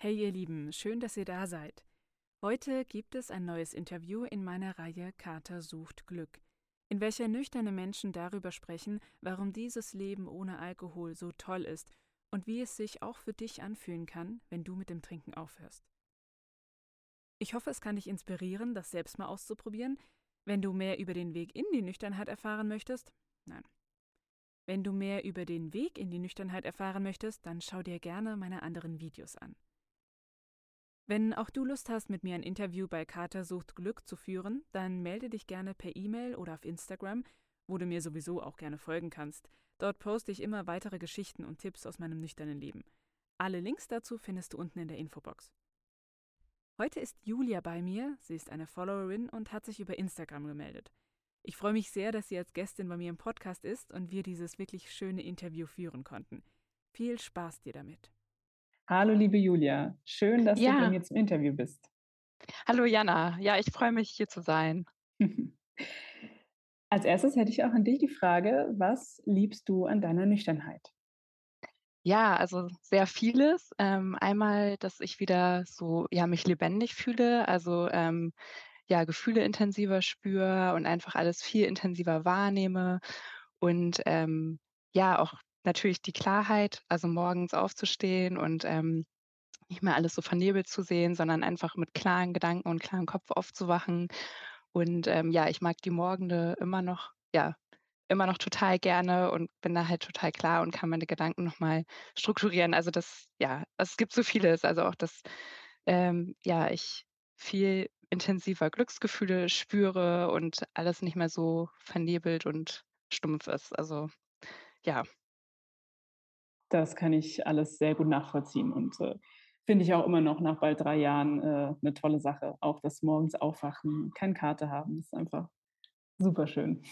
Hey ihr Lieben, schön, dass ihr da seid. Heute gibt es ein neues Interview in meiner Reihe Kater sucht Glück, in welcher nüchterne Menschen darüber sprechen, warum dieses Leben ohne Alkohol so toll ist und wie es sich auch für dich anfühlen kann, wenn du mit dem Trinken aufhörst. Ich hoffe, es kann dich inspirieren, das selbst mal auszuprobieren. Wenn du mehr über den Weg in die Nüchternheit erfahren möchtest, nein. Wenn du mehr über den Weg in die Nüchternheit erfahren möchtest, dann schau dir gerne meine anderen Videos an. Wenn auch du Lust hast, mit mir ein Interview bei Kater sucht Glück zu führen, dann melde dich gerne per E-Mail oder auf Instagram, wo du mir sowieso auch gerne folgen kannst. Dort poste ich immer weitere Geschichten und Tipps aus meinem nüchternen Leben. Alle Links dazu findest du unten in der Infobox. Heute ist Julia bei mir, sie ist eine Followerin und hat sich über Instagram gemeldet. Ich freue mich sehr, dass sie als Gästin bei mir im Podcast ist und wir dieses wirklich schöne Interview führen konnten. Viel Spaß dir damit. Hallo, liebe Julia. Schön, dass ja. du bei mir zum Interview bist. Hallo, Jana. Ja, ich freue mich, hier zu sein. Als erstes hätte ich auch an dich die Frage, was liebst du an deiner Nüchternheit? Ja, also sehr vieles. Ähm, einmal, dass ich wieder so, ja, mich lebendig fühle, also ähm, ja, Gefühle intensiver spüre und einfach alles viel intensiver wahrnehme und ähm, ja, auch natürlich die Klarheit, also morgens aufzustehen und ähm, nicht mehr alles so vernebelt zu sehen, sondern einfach mit klaren Gedanken und klarem Kopf aufzuwachen. Und ähm, ja, ich mag die Morgende immer noch, ja, immer noch total gerne und bin da halt total klar und kann meine Gedanken nochmal strukturieren. Also das, ja, es gibt so vieles. Also auch, dass ähm, ja, ich viel intensiver Glücksgefühle spüre und alles nicht mehr so vernebelt und stumpf ist. Also ja, das kann ich alles sehr gut nachvollziehen und äh, finde ich auch immer noch nach bald drei Jahren äh, eine tolle Sache. Auch das morgens aufwachen, keine Karte haben, ist einfach super schön.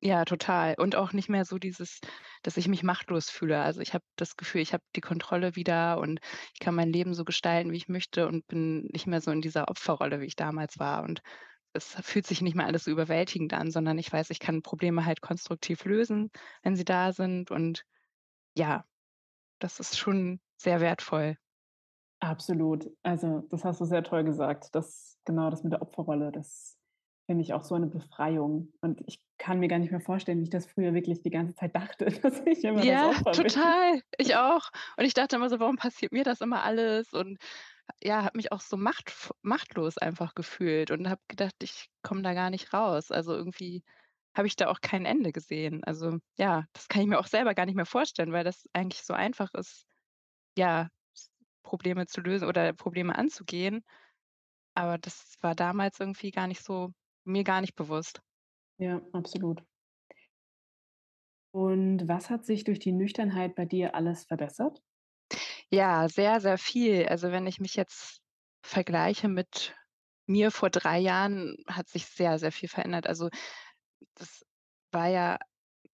Ja, total. Und auch nicht mehr so dieses, dass ich mich machtlos fühle. Also ich habe das Gefühl, ich habe die Kontrolle wieder und ich kann mein Leben so gestalten, wie ich möchte und bin nicht mehr so in dieser Opferrolle, wie ich damals war. Und es fühlt sich nicht mehr alles so überwältigend an, sondern ich weiß, ich kann Probleme halt konstruktiv lösen, wenn sie da sind. Und ja, das ist schon sehr wertvoll. Absolut. Also, das hast du sehr toll gesagt. Das, genau das mit der Opferrolle, das finde ich auch so eine Befreiung. Und ich kann mir gar nicht mehr vorstellen, wie ich das früher wirklich die ganze Zeit dachte, dass ich immer ja, das Opfer bin. total. Ich auch. Und ich dachte immer so, warum passiert mir das immer alles? Und ja, habe mich auch so macht, machtlos einfach gefühlt und habe gedacht, ich komme da gar nicht raus. Also irgendwie habe ich da auch kein Ende gesehen. Also ja, das kann ich mir auch selber gar nicht mehr vorstellen, weil das eigentlich so einfach ist, ja, Probleme zu lösen oder Probleme anzugehen. Aber das war damals irgendwie gar nicht so, mir gar nicht bewusst. Ja, absolut. Und was hat sich durch die Nüchternheit bei dir alles verbessert? Ja, sehr, sehr viel. Also wenn ich mich jetzt vergleiche mit mir vor drei Jahren, hat sich sehr, sehr viel verändert. Also das war ja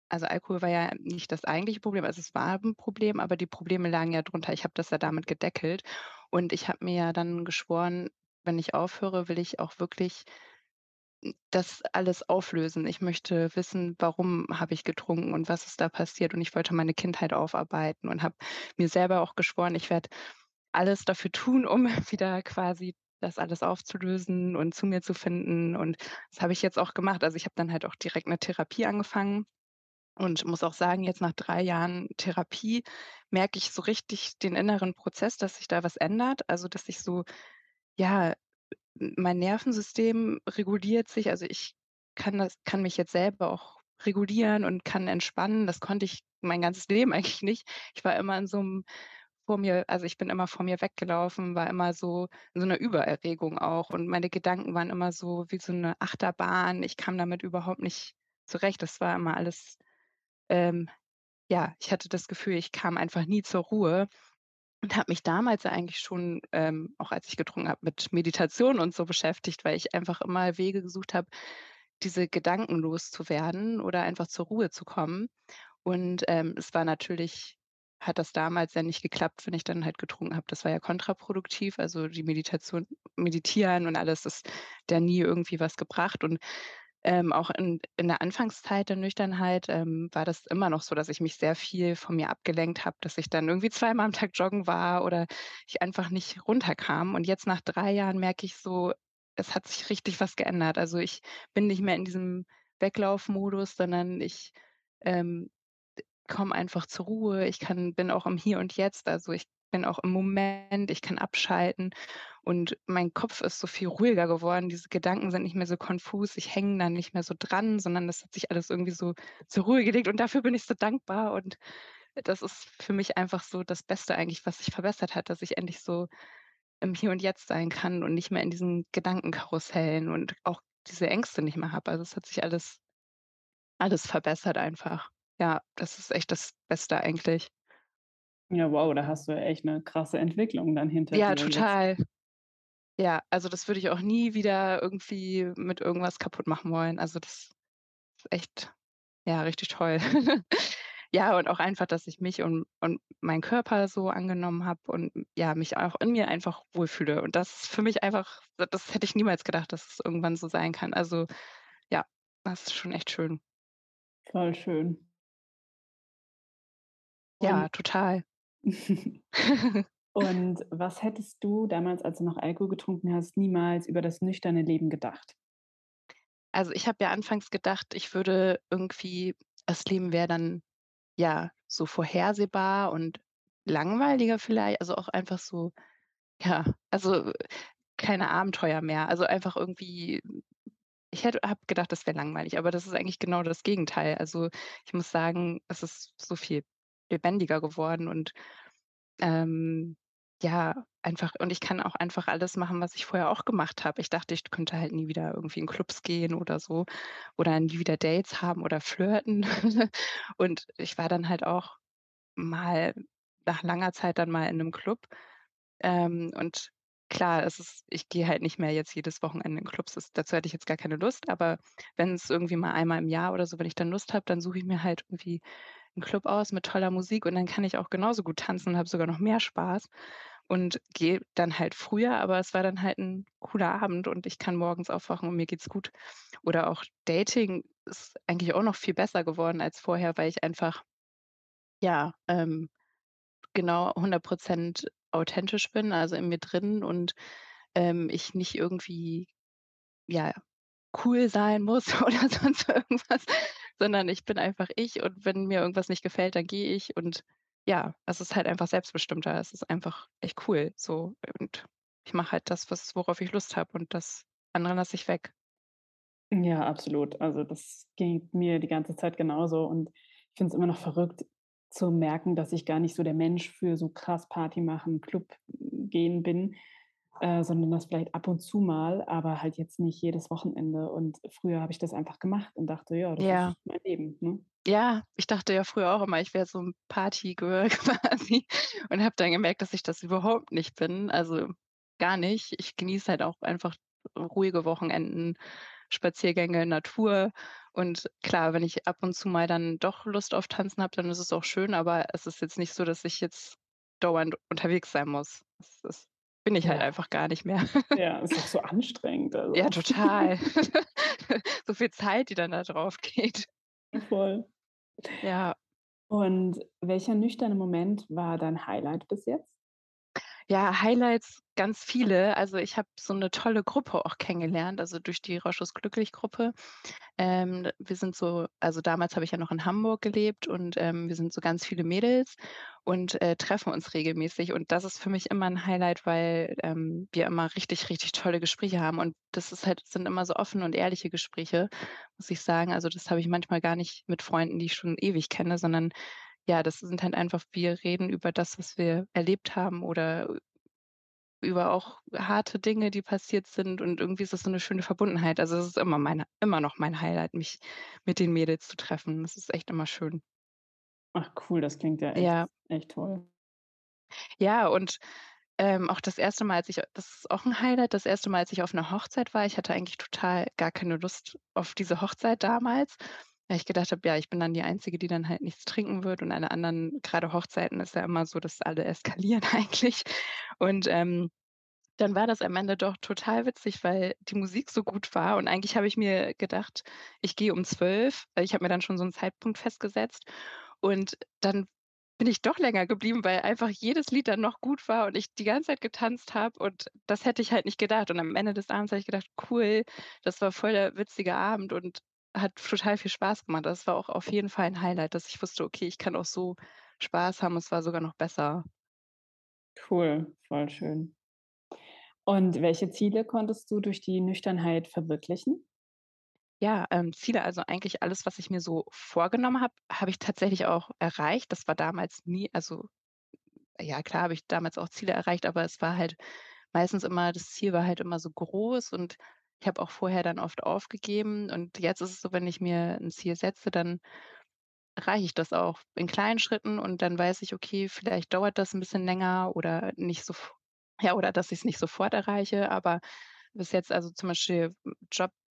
also Alkohol war ja nicht das eigentliche Problem, also es war ein Problem, aber die Probleme lagen ja drunter. Ich habe das ja damit gedeckelt und ich habe mir ja dann geschworen, wenn ich aufhöre, will ich auch wirklich das alles auflösen. Ich möchte wissen, warum habe ich getrunken und was ist da passiert und ich wollte meine Kindheit aufarbeiten und habe mir selber auch geschworen, ich werde alles dafür tun, um wieder quasi das alles aufzulösen und zu mir zu finden. Und das habe ich jetzt auch gemacht. Also ich habe dann halt auch direkt eine Therapie angefangen und muss auch sagen, jetzt nach drei Jahren Therapie merke ich so richtig den inneren Prozess, dass sich da was ändert. Also dass ich so, ja, mein Nervensystem reguliert sich. Also ich kann das, kann mich jetzt selber auch regulieren und kann entspannen. Das konnte ich mein ganzes Leben eigentlich nicht. Ich war immer in so einem vor mir, also ich bin immer vor mir weggelaufen, war immer so in so einer Übererregung auch und meine Gedanken waren immer so wie so eine Achterbahn. Ich kam damit überhaupt nicht zurecht. Das war immer alles, ähm, ja, ich hatte das Gefühl, ich kam einfach nie zur Ruhe und habe mich damals eigentlich schon, ähm, auch als ich getrunken habe, mit Meditation und so beschäftigt, weil ich einfach immer Wege gesucht habe, diese Gedanken loszuwerden oder einfach zur Ruhe zu kommen. Und ähm, es war natürlich hat das damals ja nicht geklappt, wenn ich dann halt getrunken habe. Das war ja kontraproduktiv. Also die Meditation, meditieren und alles, das ja nie irgendwie was gebracht. Und ähm, auch in in der Anfangszeit der Nüchternheit, ähm, war das immer noch so, dass ich mich sehr viel von mir abgelenkt habe, dass ich dann irgendwie zweimal am Tag joggen war oder ich einfach nicht runterkam. Und jetzt nach 3 Jahren merke ich so, es hat sich richtig was geändert. Also, ich bin nicht mehr in diesem Weglaufmodus, sondern ich, ähm, komme einfach zur Ruhe. Ich kann bin auch im Hier und Jetzt. Also, ich bin auch im Moment, ich kann abschalten und mein Kopf ist so viel ruhiger geworden. Diese Gedanken sind nicht mehr so konfus, ich hänge da nicht mehr so dran, sondern das hat sich alles irgendwie so zur Ruhe gelegt und dafür bin ich so dankbar und das ist für mich einfach so das Beste eigentlich, was sich verbessert hat, dass ich endlich so im Hier und Jetzt sein kann und nicht mehr in diesen Gedankenkarussellen und auch diese Ängste nicht mehr habe. Also, es hat sich alles alles verbessert einfach. Ja, das ist echt das Beste eigentlich. Ja, wow, da hast du ja echt 'ne krasse Entwicklung dann hinter Ja, dir jetzt. total. Ja, also das würde ich auch nie wieder irgendwie mit irgendwas kaputt machen wollen. Also das ist echt, ja, richtig toll. Ja, und auch einfach, dass ich mich und und meinen Körper so angenommen habe und, ja, mich auch in mir einfach wohlfühle. Und das ist für mich einfach das hätte ich niemals gedacht, dass es irgendwann so sein kann. Also, ja, das ist schon echt schön. Voll schön. Und Ja, total. und was hättest du damals, als du noch Alkohol getrunken hast, niemals über das nüchterne Leben gedacht? Also, ich habe ja anfangs gedacht, ich würde irgendwie das Leben wäre dann, ja, so vorhersehbar und langweiliger vielleicht, also auch einfach so, ja, also keine Abenteuer mehr. Also einfach irgendwie ich hätte habe gedacht, das wäre langweilig, aber das ist eigentlich genau das Gegenteil. Also, ich muss sagen, es ist so viel lebendiger geworden und ähm, ja, einfach und ich kann auch einfach alles machen, was ich vorher auch gemacht habe. Ich dachte, ich könnte halt nie wieder irgendwie in Clubs gehen oder so oder nie wieder Dates haben oder flirten. Und ich war dann halt auch mal nach langer Zeit dann mal in 'nem Club. Ähm, und klar, es ist ich gehe halt nicht mehr jetzt jedes Wochenende in Clubs. Das dazu hätte ich jetzt gar keine Lust, aber wenn's irgendwie mal einmal im Jahr oder so wenn ich dann Lust habe, dann suche ich mir halt irgendwie 'n Club aus mit toller Musik und dann kann ich auch genauso gut tanzen und habe sogar noch mehr Spaß und gehe dann halt früher, aber es war dann halt 'n cooler Abend und ich kann morgens aufwachen und mir geht's gut. Oder auch Dating ist eigentlich auch noch viel besser geworden als vorher, weil ich einfach, ja, ähm, genau 100 % authentisch bin, also in mir drin und, ähm, ich nicht irgendwie, ja, cool sein muss oder sonst irgendwas, sondern ich bin einfach ich und wenn mir irgendwas nicht gefällt, dann gehe ich und ja, es ist halt einfach selbstbestimmter. Es ist einfach echt cool so und ich mache halt das, was worauf ich Lust habe und das andere lasse ich weg. Ja, absolut. Also, das geht mir die ganze Zeit genauso und ich finde es immer noch verrückt zu merken, dass ich gar nicht so der Mensch für so krass Party machen, Club gehen bin, äh, sondern das vielleicht ab und zu mal, aber halt jetzt nicht jedes Wochenende. Und früher habe ich das einfach gemacht und dachte: „Ja, das ist Ja. mein Leben“, ne? Ja, ich dachte ja früher auch immer, ich wäre so 'n Party-Girl quasi und habe dann gemerkt, dass ich das überhaupt nicht bin, also gar nicht. Ich genieße halt auch einfach ruhige Wochenenden, Spaziergänge, Natur und klar, wenn ich ab und zu mal dann doch Lust auf Tanzen habe, dann ist es auch schön, aber es ist jetzt nicht so, dass ich jetzt dauernd unterwegs sein muss. Das das bin ich halt Ja. einfach gar nicht mehr. Ja, ist auch so anstrengend, Ja, also. total. So viel Zeit, die dann da draufgeht. Voll. Ja. Und welcher nüchterne Moment war dein Highlight bis jetzt? Ja, Highlights, ganz viele. Also, ich habe so 'ne tolle Gruppe auch kennengelernt, also durch die „Rausch ist glücklich“-Gruppe. Ähm, wir sind so also damals habe ich ja noch in Hamburg gelebt und, ähm, wir sind so ganz viele Mädels und, äh, treffen uns regelmäßig und das ist für mich immer 'n Highlight, weil, ähm, wir immer richtig, richtig tolle Gespräche haben und das ist halt sind immer so offene und ehrliche Gespräche, muss ich sagen. Also, das habe ich manchmal gar nicht mit Freunden, die ich schon ewig kenne, sondern ja, das sind halt einfach wir reden über das, was wir erlebt haben oder über auch harte Dinge, die passiert sind und irgendwie ist das so 'ne schöne Verbundenheit. Also, das ist immer meine immer noch mein Highlight, mich mit den Mädels zu treffen. Das ist echt immer schön. Ach cool, das klingt ja echt Ja. echt toll. Ja, und, ähm, auch das 1. Mal, als ich das ist auch 'n Highlight, das 1. Mal, als ich auf 'ner Hochzeit war. Ich hatte eigentlich total gar keine Lust auf diese Hochzeit damals, weil ich gedacht habe, ja, ich bin dann die Einzige, die dann halt nichts trinken wird und alle anderen grade Hochzeiten ist ja immer so, dass alle eskalieren eigentlich und, ähm dann war das am Ende doch total witzig, weil die Musik so gut war und eigentlich habe ich mir gedacht, ich gehe um 12. Ich habe mir dann schon so 'n Zeitpunkt festgesetzt und dann bin ich doch länger geblieben, weil einfach jedes Lied dann noch gut war und ich die ganze Zeit getanzt habe und das hätte ich halt nicht gedacht. Und am Ende des Abends habe ich gedacht: „Cool, das war voll der witzige Abend und hat total viel Spaß gemacht.“ Das war auch auf jeden Fall 'n Highlight, dass ich wusste: „Okay, ich kann auch so Spaß haben.“ Es war sogar noch besser. Cool, voll schön. Und welche Ziele konntest du durch die Nüchternheit verwirklichen? Ja, ähm, Ziele, also eigentlich alles, was ich mir so vorgenommen habe, habe ich tatsächlich auch erreicht. Das war damals nie also, ja klar habe ich damals auch Ziele erreicht, aber es war halt meistens immer das Ziel war halt immer so groß und ich habe auch vorher dann oft aufgegeben. Und jetzt ist es so, wenn ich mir 'n Ziel setze, dann erreiche ich das auch in kleinen Schritten und dann weiß ich: „Okay, vielleicht dauert das 'n bisschen länger oder nicht sof ja, oder dass ich's nicht sofort erreiche.“ Aber bis jetzt also zum Beispiel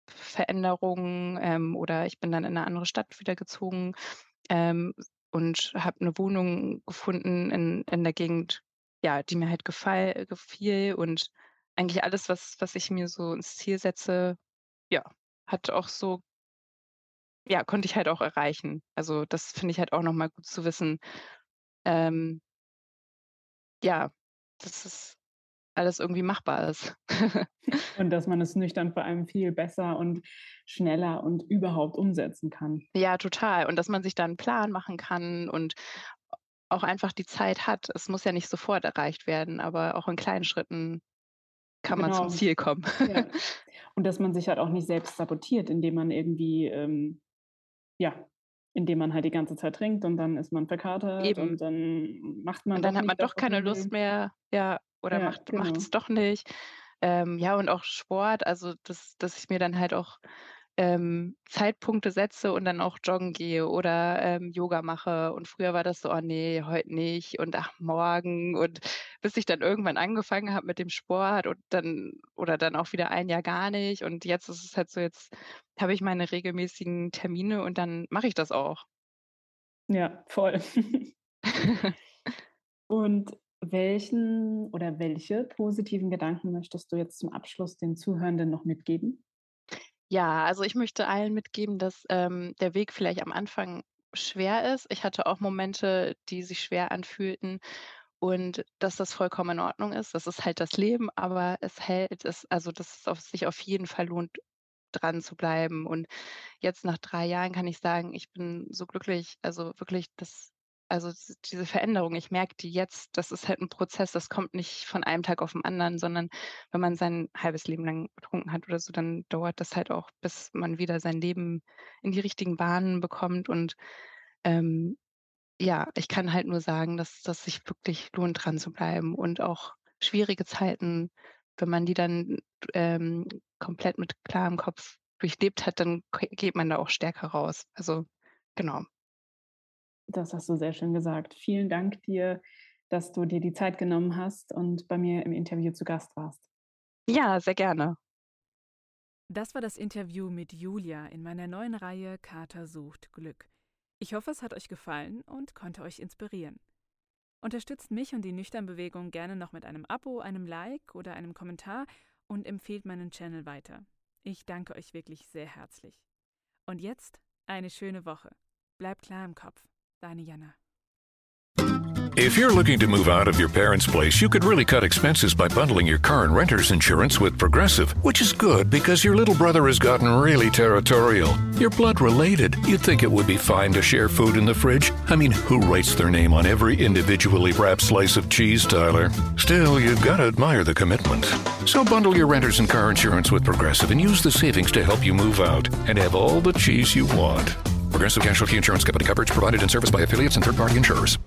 Jobveränderungen, ähm, oder ich bin dann in 'ne andere Stadt wieder gezogen, ähm, und habe 'ne Wohnung gefunden in in der Gegend, ja, die mir halt gefall gefiel und eigentlich alles, was was ich mir so ins Ziel setze, ja, hat auch so ja, konnte ich halt auch erreichen. Also, das finde ich halt auch noch mal gut zu wissen, ähm ja, dass es alles irgendwie machbar ist. Und dass man es nüchtern vor allem viel besser und schneller und überhaupt umsetzen kann. Ja, total. Und dass man sich da 'n Plan machen kann und auch einfach die Zeit hat. Es muss ja nicht sofort erreicht werden, aber auch in kleinen Schritten kann man zum Genau. Ziel kommen. Ja. Und dass man sich halt auch nicht selbst sabotiert, indem man irgendwie, ähm ja, indem man halt die ganze Zeit trinkt und dann ist man verkatert Eben. und dann macht man Und dann hat man doch keine Lust mehr, ja, oder Ja, macht genau. macht's doch nicht. Ähm, ja, und auch Sport, also, dass dass ich mir dann halt auch, ähm, Zeitpunkte setze und dann auch joggen gehe oder, ähm, Yoga mache. Und früher war das so: „Oh ne, heute nicht und ach, morgen.“ Und bis ich dann irgendwann angefangen habe mit dem Sport und dann oder dann auch wieder ein Jahr gar nicht. Und jetzt ist es halt so, jetzt habe ich meine regelmäßigen Termine und dann mache ich das auch. Ja, voll. Und welchen oder welche positiven Gedanken möchtest du jetzt zum Abschluss den Zuhörenden noch mitgeben? Ja, also, ich möchte allen mitgeben, dass, ähm, der Weg vielleicht am Anfang schwer ist. Ich hatte auch Momente, die sich schwer anfühlten und dass das vollkommen in Ordnung ist. Das ist halt das Leben, aber es hält es also, dass es auf sich auf jeden Fall lohnt, dranzubleiben. Und jetzt nach 3 Jahren kann ich sagen, ich bin so glücklich, also, wirklich, das also, diese Veränderung, ich merke die jetzt, das ist halt 'n Prozess, das kommt nicht von einem Tag auf 'n anderen, sondern wenn man sein halbes Leben lang getrunken hat oder so, dann dauert das halt auch, bis man wieder sein Leben in die richtigen Bahnen bekommt. Und, ähm, ja, ich kann halt nur sagen, dass dass sich wirklich lohnt, dranzubleiben und auch schwierige Zeiten, wenn man die dann, ähm, komplett mit klarem Kopf durchlebt hat, dann geht man da auch stärker raus. Also, genau. Das hast du sehr schön gesagt. Vielen Dank dir, dass du dir die Zeit genommen hast und bei mir im Interview zu Gast warst. Ja, sehr gerne. Das war das Interview mit Julia in meiner neuen Reihe „Kater sucht Glück“. Ich hoffe, es hat euch gefallen und konnte euch inspirieren. Unterstützt mich und die Nüchtern-Bewegung gerne noch mit einem Abo, einem Like oder einem Kommentar und empfehlt meinen Channel weiter. Ich danke euch wirklich sehr herzlich. Und jetzt eine schöne Woche. Bleibt klar im Kopf. If you're looking to move out of your parents' place, you could really cut expenses by bundling your car and renter's insurance with Progressive, which is good because your little brother has gotten really territorial. You're blood related. You'd think it would be fine to share food in the fridge. I mean, who writes their name on every individually wrapped slice of cheese, Tyler? Still, you've got to admire the commitment. So bundle your renter's and car insurance with Progressive and use the savings to help you move out and have all the cheese you want. Progressive Casualty Insurance Company coverage provided in service by affiliates and third party insurers.